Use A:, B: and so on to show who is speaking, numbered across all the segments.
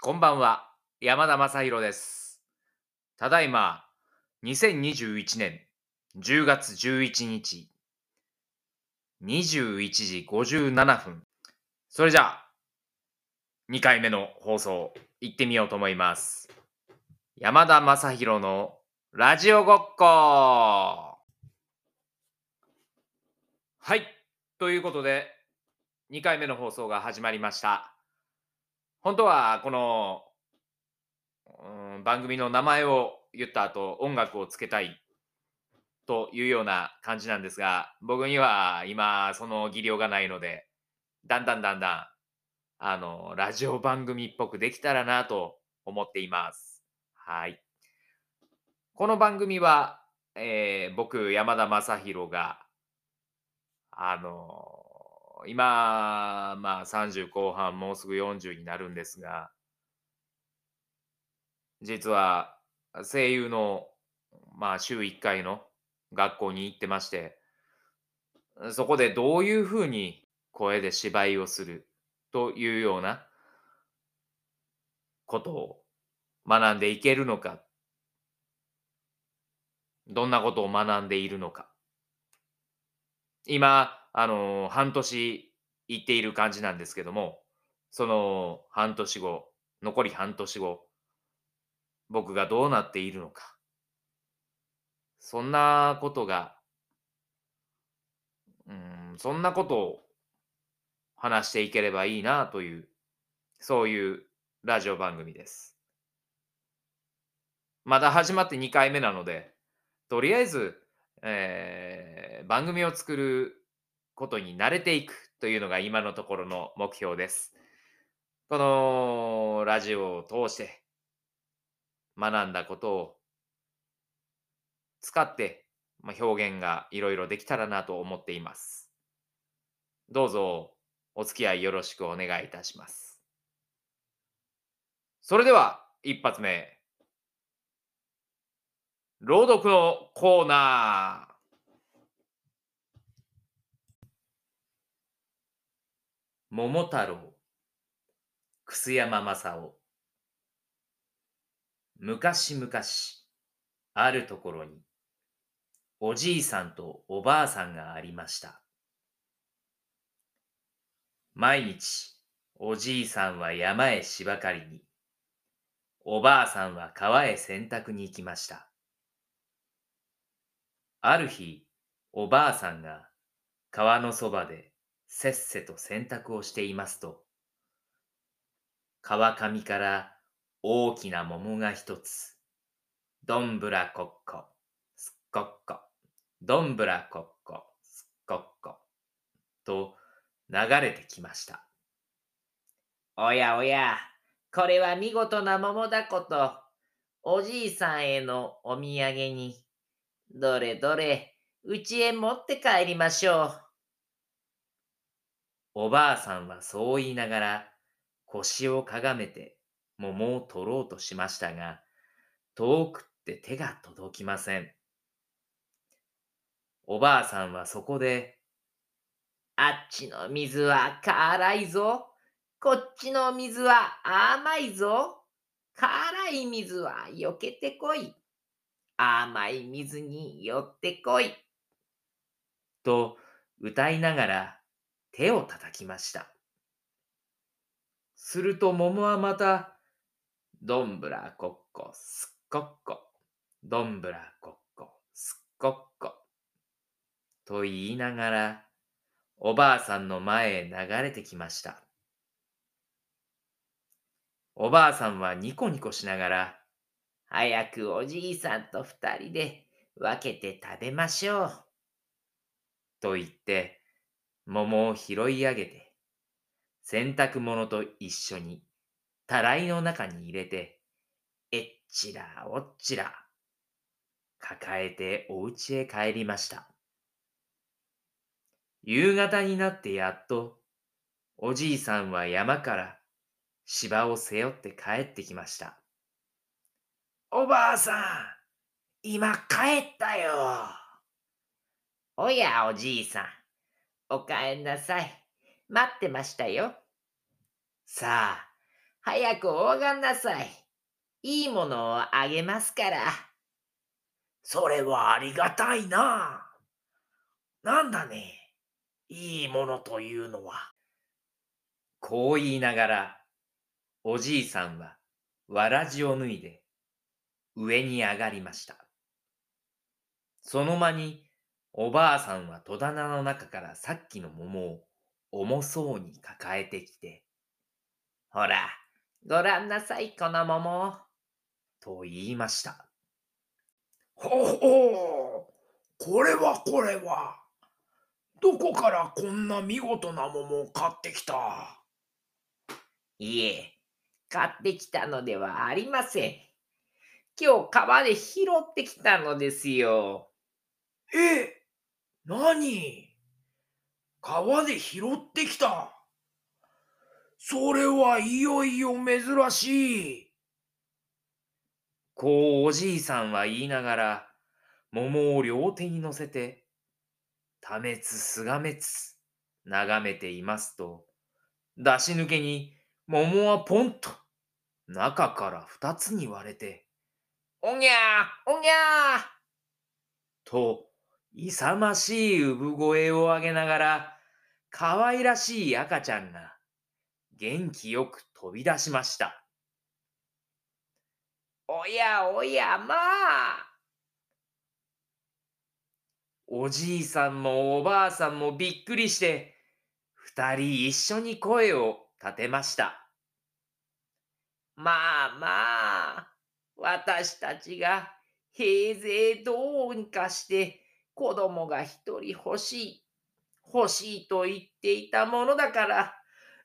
A: こんばんは、山田正宏です。ただいま、2021年10月11日、21時57分。それじゃあ、2回目の放送、行ってみようと思います。山田正宏のラジオごっこはい、ということで、2回目の放送が始まりました。本当はこの、うん番組の名前を言った後音楽をつけたいというような感じなんですが僕には今その技量がないのでだんだんだんだんあのラジオ番組っぽくできたらなと思っています。はい。この番組は、えー僕山田正宏があの今、まあ30後半、もうすぐ40になるんですが、実は声優の、まあ週1回の学校に行ってまして、そこでどういうふうに声で芝居をするというようなことを学んでいけるのか、どんなことを学んでいるのか。今、あの半年行っている感じなんですけども、その半年後、残り半年後、僕がどうなっているのか。そんなことが、うん、そんなことを話していければいいなという、そういうラジオ番組です。まだ始まって2回目なので、とりあえず、えー番組を作ることに慣れていくというのが今のところの目標です。このラジオを通して学んだことを使って、ま、表現がいろいろできたらなと思っています。どうぞお付き合いよろしくお願いいたします。それでは一発目。朗読のコーナー。桃太郎、楠山正夫。昔々、あるところに、おじいさんとおばあさんがありました。毎日、おじいさんは山へ芝刈りに、おばあさんは川へ洗濯に行きました。ある日、おばあさんが川のそばでせっせと洗濯をしていますと、川上から大きな桃が一つ、どんぶらこっこ、すっこっこ、どんぶらこっこ、すっこっこ、と流れてきました。
B: おやおや、これは見事な桃だこと。おじいさんへのお土産に。どれどれ、うちへ持って帰りましょう。
A: おばあさんはそう言いながら腰をかがめて桃を取ろうとしましたが、遠くって手が届きません。おばあさんはそこで、
B: あっちの水は辛いぞ。こっちの水は甘いぞ。辛い水は避けてこい。甘い水に寄ってこい。
A: と歌いながら手を叩きました。すると桃はまた、どんぶらこっこすっこっこ、どんぶらこっこすっこっこ、と言いながら、おばあさんの前へ流れてきました。おばあさんはニコニコしながら、
B: 早くおじいさんと二人で分けて食べましょう。
A: と言って、桃を拾い上げて、洗濯物と一緒にたらいの中に入れて、えっちらおっちら、抱えてお家へ帰りました。夕方になってやっと、おじいさんは山から芝を背負って帰ってきました。
B: おばあさん、今帰ったよ。おやおじいさん、お帰んなさい。待ってましたよ。さあ、早くおがんなさい。いいものをあげますから。
C: それはありがたいな。なんだね。いいものというのは。
A: こう言いながら、おじいさんはわらじを脱いで上に上がりました。その間におばあさんは戸棚の中からさっきの桃を重そうに抱えてきて、
B: ほら、ごらんなさい、この桃。
A: と言いました。
C: ほほう。これはこれは。どこからこんな見事な桃を買ってきた？
B: いえ、買ってきたのではありません。今日川で拾ってきたのですよ。
C: え、何？川で拾ってきた。それはいよいよ珍しい。
A: こうおじいさんは言いながら、桃を両手に乗せて、ためつすがめつ、眺めていますと、出し抜けに桃はポンと中から二つに割れて、
B: おにゃーおにゃー
A: と、勇ましい産声を上げながら、可愛らしい赤ちゃんが元気よく飛び出しました。
B: おやおやまあ。
A: おじいさんもおばあさんもびっくりして、二人一緒に声を立てました。
B: まあまあ、私たちが平勢どうにかして子供が一人欲しい、欲しいと言っていたものだから、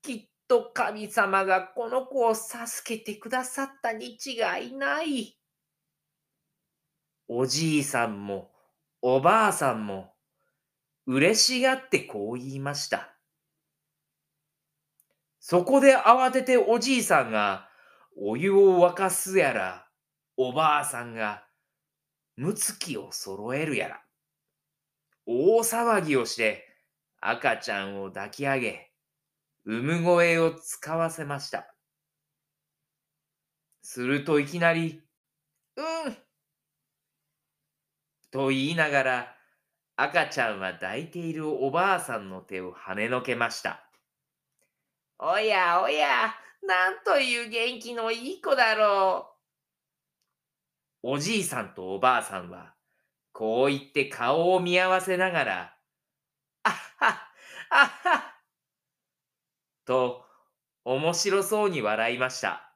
B: きっと神様がこの子を授けてくださったに違いない。
A: おじいさんもおばあさんも嬉しがってこう言いました。そこで慌てておじいさんがお湯を沸かすやら、おばあさんがむつきを揃えるやら、大騒ぎをして赤ちゃんを抱き上げ、産声を使わせました。するといきなり、
B: うん、
A: と言いながら、赤ちゃんは抱いているおばあさんの手を跳ねのけました。
B: おやおや、なんという元気のいい子だろう
A: おじいさんとおばあさんは、こう言って顔を見合わせながら、
B: あっはっ、あっは。
A: と面白そうに笑いました。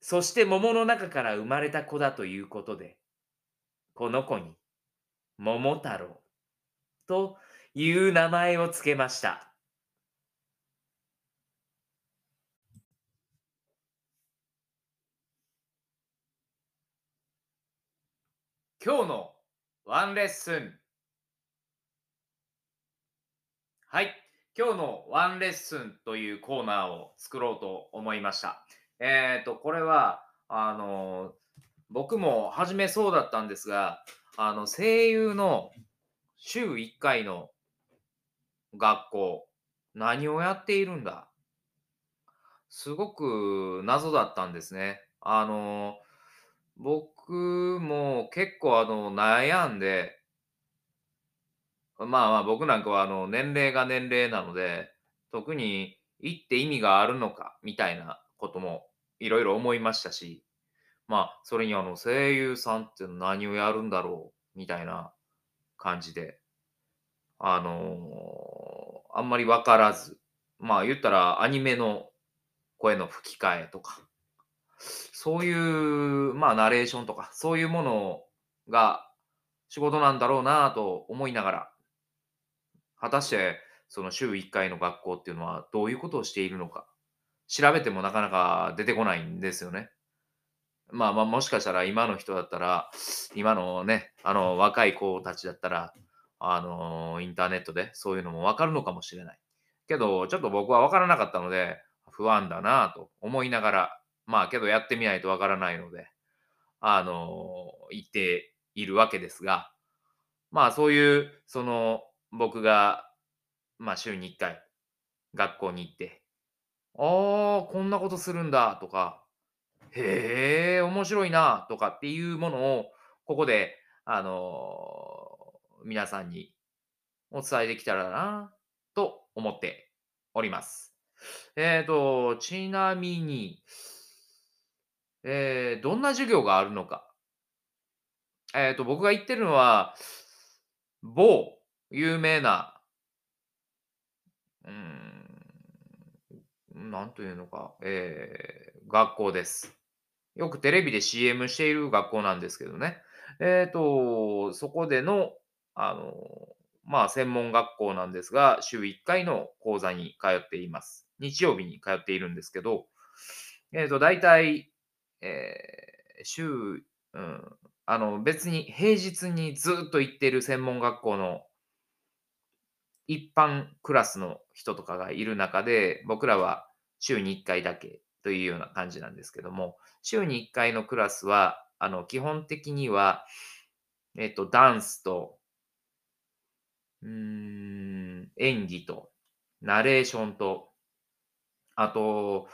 A: そして桃の中から生まれた子だということで、この子に桃太郎という名前をつけました。今日のワンレッスン。はい。今日のワンレッスンというコーナーを作ろうと思いました。えっ、と、これは、あの、僕も初めそうだったんですが、あの、声優の週1回の学校、何をやっているんだ？すごく謎だったんですね。あの、僕も結構あの悩んで、まあまあ僕なんかはあの年齢が年齢なので、特に行って意味があるのかみたいなこともいろいろ思いましたし、まあそれにあの声優さんって何をやるんだろうみたいな感じで、あのあんまりわからず、まあ言ったらアニメの声の吹き替えとか、そういう、まあ、ナレーションとか、そういうものが仕事なんだろうなと思いながら、果たして、その週1回の学校っていうのはどういうことをしているのか、調べてもなかなか出てこないんですよね。まあまあ、もしかしたら今の人だったら、今のね、あの若い子たちだったら、あのインターネットでそういうのもわかるのかもしれない。けど、ちょっと僕はわからなかったので、不安だなと思いながら、まあけどやってみないとわからないので、あの言っているわけですが、まあそういう、その僕が、まあ週に1回学校に行ってああ、こんなことするんだとか、へえ、面白いなとかっていうものを、ここで、あの皆さんにお伝えできたらなと思っております。えっ、と、ちなみに、えーどんな授業があるのか。えっ、と、僕が言ってるのは、某有名な、うーん、なんというのか、えー学校です。よくテレビで CM している学校なんですけどね。えっ、と、そこでの、あの、まあ、専門学校なんですが、週1回の講座に通っています。日曜日に通っているんですけど、えっ、と、大体、えー週、うん、あの、別に平日にずっと行ってる専門学校の一般クラスの人とかがいる中で、僕らは週に1回だけというような感じなんですけども、週に1回のクラスは、あの、基本的には、えっ、と、ダンスと、うん、演技と、ナレーションと、あと、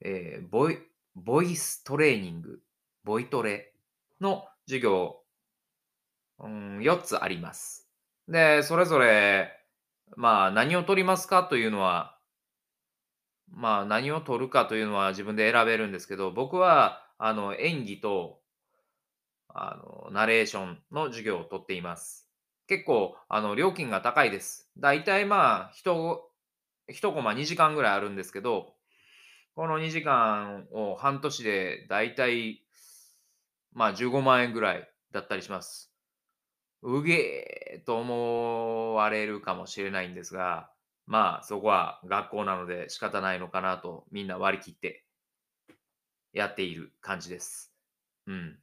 A: えーボイ、ボイストレーニング、ボイトレの授業、うん、4つあります。で、それぞれ、まあ、何を取りますかというのは、まあ、何を取るかというのは自分で選べるんですけど、僕は、あの、演技と、あの、ナレーションの授業を取っています。結構、あの、料金が高いです。だいたいまあ、一、一コマ2時間ぐらいあるんですけど、この2時間を半年でだいたい、まあ、15万円ぐらいだったりします。うげーと思われるかもしれないんですが、まあ、そこは学校なので仕方ないのかなと、みんな割り切ってやっている感じです。うん。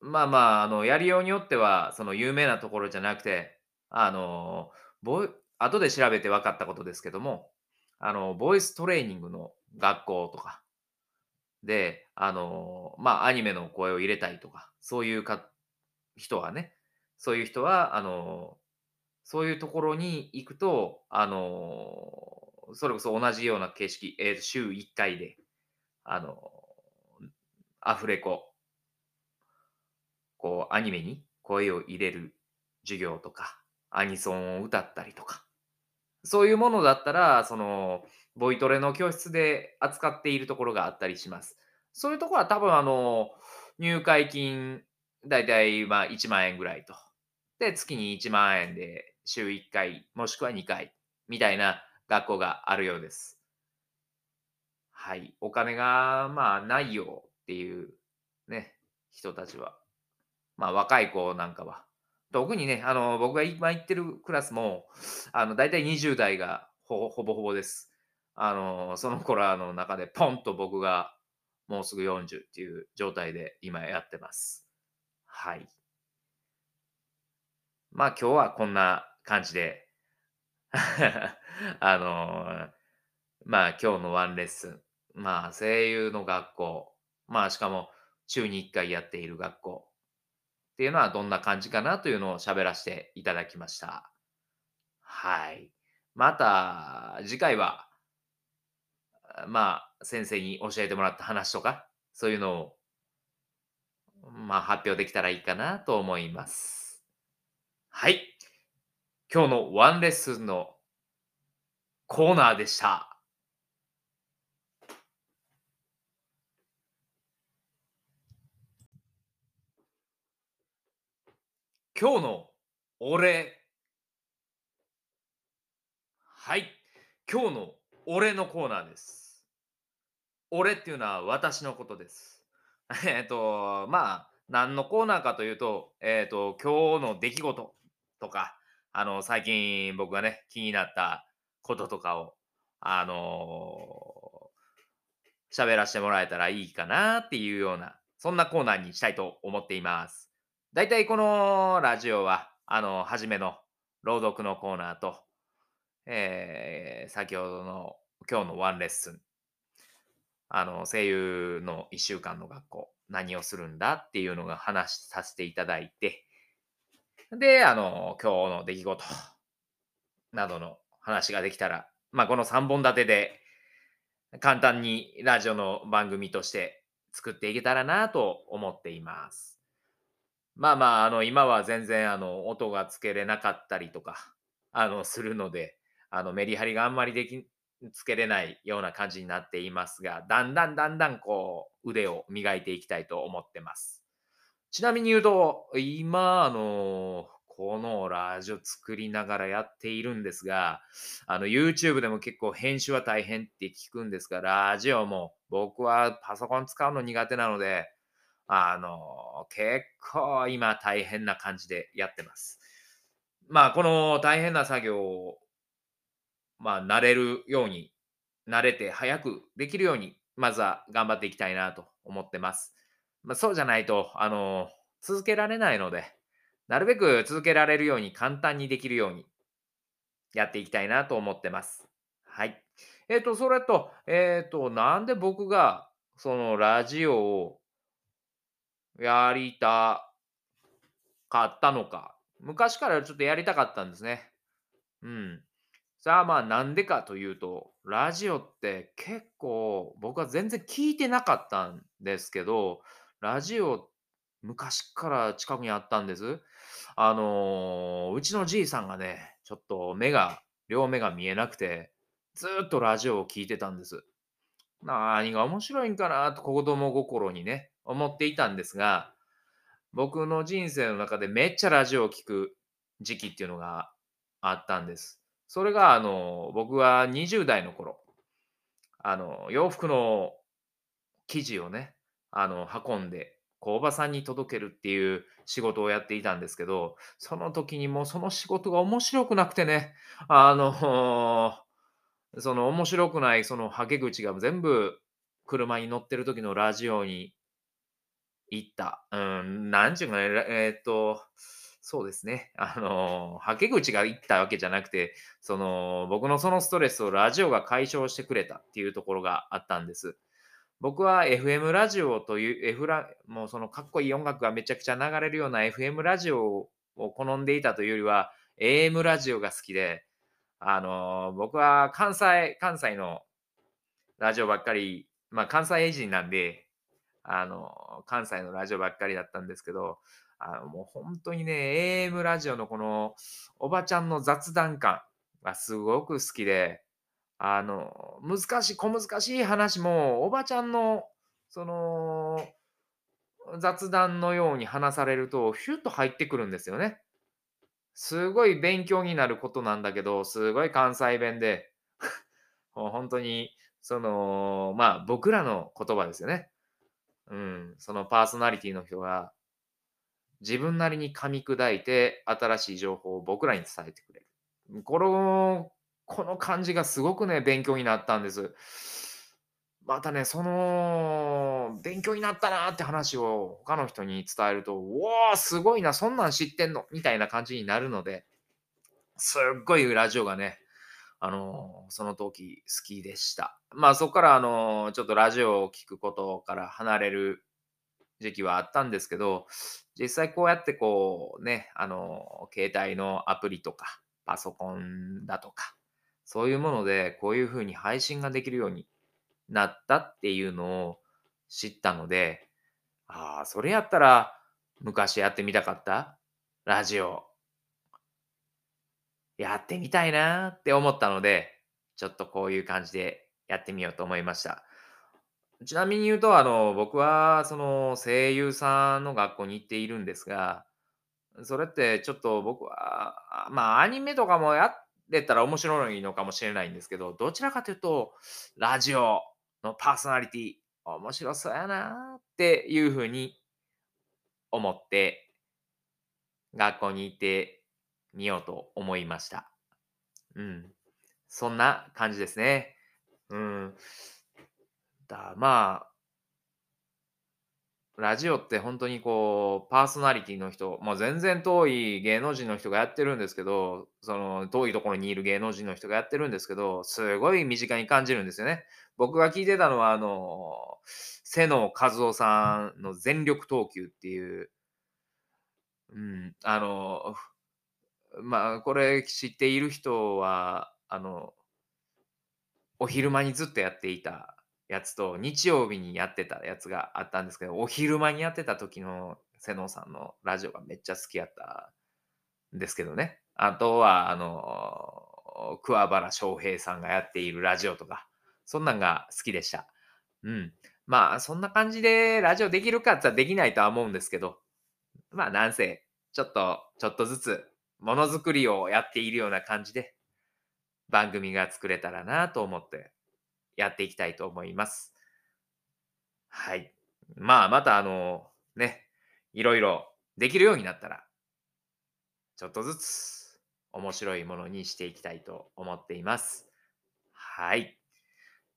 A: まあまあ、あの、やりようによっては、その有名なところじゃなくて、あの、ボイ、後で調べて分かったことですけども、あの、ボイストレーニングの学校とか。で、あの、まあ、アニメの声を入れたいとか、そういうか人はね、そういう人は、あの、そういうところに行くと、あの、それこそ同じような形式、えー週1回で、あの、アフレコ、こう、アニメに声を入れる授業とか、アニソンを歌ったりとか、そういうものだったら、その、ボイトレの教室で扱っているところがあったりします。そういうところは多分、あの、入会金、だいたいまあ1万円ぐらいと。で、月に1万円で週1回、もしくは2回、みたいな学校があるようです。はい。お金が、まあ、ないよっていうね、人たちは、まあ、若い子なんかは、特にね、あの、僕が今行ってるクラスも、あの、大体20代がほほぼほぼです。あの、その子らの中で、ポンと僕がもうすぐ40っていう状態で今やってます。はい。まあ今日はこんな感じで、あのまあ今日のワンレッスン、まあ声優の学校、まあしかも週に1回やっている学校っていうのはどんな感じかなというのを喋らせていただきました。はい。また次回は、まあ先生に教えてもらった話とか、そういうのをまあ発表できたらいいかなと思います。はい。今日のワンレッスンのコーナーでした。今日のお礼。はい。今日の俺のコーナーです。俺っていうのは私のことです。えっと、まあ、何のコーナーかというと、えっと、今日の出来事とか、あの、最近僕がね、気になったこととかを、あの喋らせてもらえたらいいかなっていうような、そんなコーナーにしたいと思っています。だいたいこのラジオは、あの、初めの朗読のコーナーと、えー先ほどの今日のワンレッスン、あの、声優の1週間の学校、何をするんだっていうのが話させていただいて、で、あの、今日の出来事 などの話ができたら、まあ、この3本立てで、簡単にラジオの番組として作っていけたらなと思っています。まあまあ、あの、今は全然、あの、音がつけれなかったりとか、あの、するので、あの、メリハリがあんまりでき、つけれないような感じになっていますが、だんだんだんだんこう、腕を磨いていきたいと思ってます。ちなみに言うと、今、あの、このラジオ作りながらやっているんですが、あの、YouTube でも結構編集は大変って聞くんですが、ラジオも僕はパソコン使うの苦手なので、あの、結構今大変な感じでやってます。まあ、この大変な作業を、まあ、慣れるように、慣れて早くできるように、まずは頑張っていきたいなと思ってます。まあ、そうじゃないと、あの、続けられないので、なるべく続けられるように簡単にできるようにやっていきたいなと思ってます。はい。えっ、と、それと、えっ、と、なんで僕がそのラジオをやりたかったのか。昔からちょっとやりたかったんですね。うん。さあまあなんでかというと、ラジオって結構僕は全然聞いてなかったんですけど、ラジオ昔から近くにあったんです。あのーうちのじいさんがね、ちょっと目が、両目が見えなくて、ずっとラジオを聞いてたんです。何が面白いんかなと子供心にね、思っていたんですが、僕の人生の中でめっちゃラジオを聞く時期っていうのがあったんです。それが、あの、僕は20代の頃、あの、洋服の生地をね、あの、運んで、工場さんに届けるっていう仕事をやっていたんですけど、その時にもうその仕事が面白くなくてね、あの、その面白くないそのはけ口が全部車に乗ってる時のラジオに行った。うん、なんちゅうかね、えーっと、そうですね。あの、はけ口が行ったわけじゃなくて、その、僕のそのストレスをラジオが解消してくれたっていうところがあったんです。僕は FM ラジオという、F ラ、もうそのかっこいい音楽がめちゃくちゃ流れるような FM ラジオを好んでいたというよりは、AM ラジオが好きで、あの、僕は関西、関西のラジオばっかり、まあ関西人なんで、あの、関西のラジオばっかりだったんですけど、あのもう本当にね、AM ラジオのこのおばちゃんの雑談感がすごく好きで、あの、難しい、小難しい話も、おばちゃんの、その、雑談のように話されると、ヒュッと入ってくるんですよね。すごい勉強になることなんだけど、すごい関西弁で、もう本当に、その、まあ僕らの言葉ですよね。うん、そのパーソナリティの人が、自分なりに噛み砕いて、新しい情報を僕らに伝えてくれる。この、この感じがすごくね、勉強になったんです。またね、その、勉強になったなって話を他の人に伝えると、うわー、すごいな、そんなん知ってんのみたいな感じになるので、すっごいラジオがね、あのその時好きでした。まあそこから、あのちょっとラジオを聞くことから離れる時期はあったんですけど、実際こうやってこうね、あの携帯のアプリとか、パソコンだとか、そういうものでこういう風に配信ができるようになったっていうのを知ったので、ああ、それやったら昔やってみたかったラジオやってみたいなって思ったので、ちょっとこういう感じでやってみようと思いました。ちなみに言うと、あの、僕はその声優さんの学校に行っているんですが、それってちょっと僕は、まあアニメとかもやってたら面白いのかもしれないんですけど、どちらかというと、ラジオのパーソナリティ、面白そうやなっていうふうに思って、学校に行ってみようと思いました。うん。そんな感じですね。うん。だまあ、ラジオって本当にこう、パーソナリティの人、もう全然遠い芸能人の人がやってるんですけど、その遠いところにいる芸能人の人がやってるんですけど、すごい身近に感じるんですよね。僕が聞いてたのは、あの、瀬野和夫さんの全力投球っていう、うん、あの、まあ、これ知っている人は、あの、お昼間にずっとやっていたやつと、日曜日にやってたやつがあったんですけど、お昼間にやってた時の瀬能さんのラジオがめっちゃ好きやったんですけどね。あとは、あの、桑原翔平さんがやっているラジオとか、そんなんが好きでした。うん。まあ、そんな感じでラジオできるかって言ったらできないとは思うんですけど、まあ、なんせ、ちょっと、ちょっとずつ、ものづくりをやっているような感じで、番組が作れたらなと思って、やっていきたいと思います。はい。まあ、また、あの、ね、いろいろできるようになったら、ちょっとずつ面白いものにしていきたいと思っています。はい。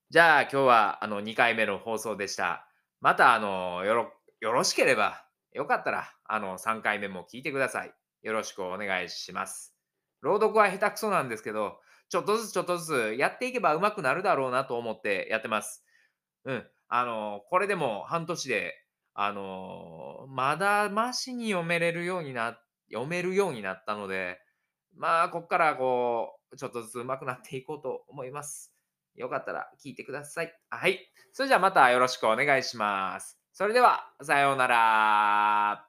A: じゃあ今日はあの2回目の放送でした。またあのよろよろしければ、よかったらあの3回目も聞いてください。よろしくお願いします。朗読は下手くそなんですけど、ちょっとずつちょっとずつやっていけば上手くなるだろうなと思ってやってます。うん。あの、これでも半年で、あの、まだマシに読めれるようにな、読めるようになったので、まあ、こっからこう、ちょっとずつ上手くなっていこうと思います。よかったら聞いてください。はい。それじゃあまたよろしくお願いします。それでは、さようなら。